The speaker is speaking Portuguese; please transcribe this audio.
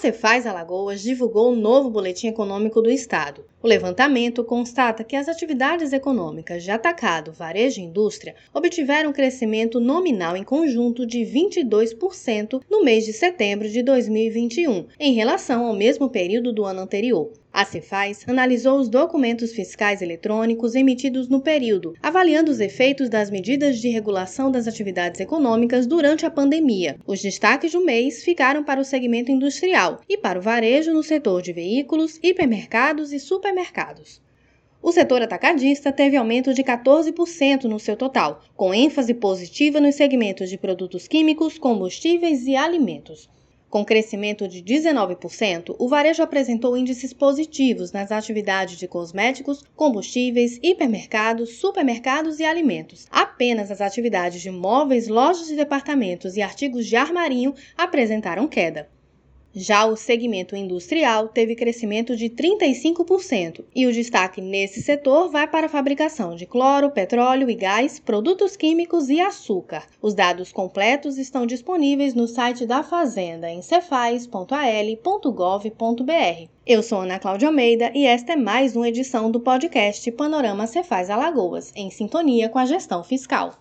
Cefaz Alagoas divulgou o novo Boletim Econômico do Estado. O levantamento constata que as atividades econômicas de atacado, varejo e indústria obtiveram crescimento nominal em conjunto de 22% no mês de setembro de 2021, em relação ao mesmo período do ano anterior. A Cefaz analisou os documentos fiscais eletrônicos emitidos no período, avaliando os efeitos das medidas de regulação das atividades econômicas durante a pandemia. Os destaques do mês ficaram para o segmento industrial e para o varejo no setor de veículos, hipermercados e supermercados. O setor atacadista teve aumento de 14% no seu total, com ênfase positiva nos segmentos de produtos químicos, combustíveis e alimentos. Com crescimento de 19%, o varejo apresentou índices positivos nas atividades de cosméticos, combustíveis, hipermercados, supermercados e alimentos. Apenas as atividades de móveis, lojas de departamentos e artigos de armarinho apresentaram queda. Já o segmento industrial teve crescimento de 35% e o destaque nesse setor vai para a fabricação de cloro, petróleo e gás, produtos químicos e açúcar. Os dados completos estão disponíveis no site da Fazenda em cefaz.al.gov.br. Eu sou Ana Cláudia Almeida e esta é mais uma edição do podcast Panorama Cefaz Alagoas, em sintonia com a gestão fiscal.